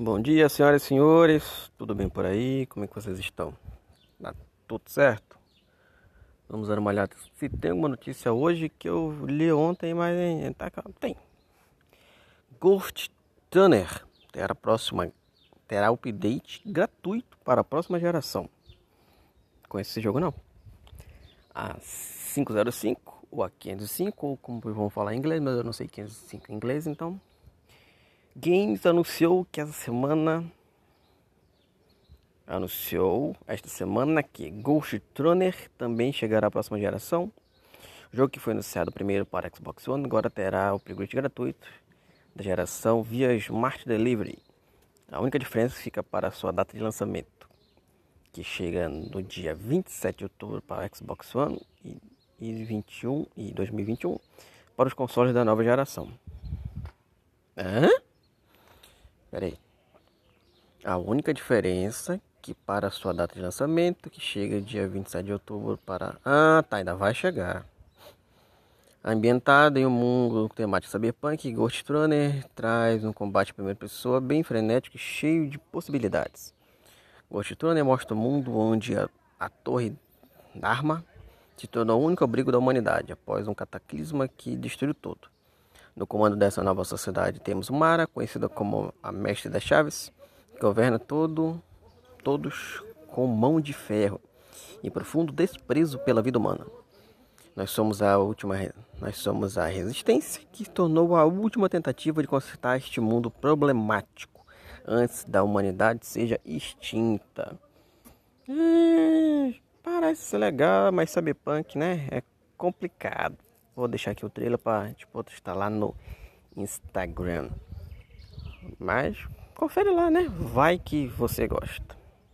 Bom dia, senhoras e senhores. Tudo bem por aí? Como é que vocês estão? Tá tudo certo? Vamos olhada se tem uma notícia hoje que eu li ontem, mas tá, tem. Ghost Tunner terá próxima terá update gratuito para a próxima geração. Conhece esse jogo não? A 505 ou a 505, ou como vão falar em inglês, mas eu não sei 505 em inglês, então Games anunciou que essa semana anunciou esta semana que Ghost Runner também chegará à próxima geração. O jogo que foi anunciado primeiro para Xbox One agora terá o upgrade gratuito da geração via Smart Delivery. A única diferença fica para sua data de lançamento, que chega no dia 27 de outubro para Xbox One e, e 21 e 2021 para os consoles da nova geração. Hã? Pera aí. A única diferença que para sua data de lançamento, que chega dia 27 de outubro para... Ah, tá, ainda vai chegar. Ambientado em um mundo temático cyberpunk, Ghost Runner traz um combate em primeira pessoa bem frenético e cheio de possibilidades. Ghost Runner mostra um mundo onde a, a torre Dharma se tornou o único abrigo da humanidade após um cataclisma que destruiu tudo. No comando dessa nova sociedade temos Mara, conhecida como a Mestre das Chaves, que governa todo, todos com mão de ferro e profundo desprezo pela vida humana. Nós somos a última, nós somos a resistência que tornou a última tentativa de consertar este mundo problemático antes da humanidade seja extinta. Parece ser legal, mas cyberpunk, né? É complicado. Vou deixar aqui o trailer para tipo, estar lá no Instagram. Mas confere lá, né? Vai que você gosta.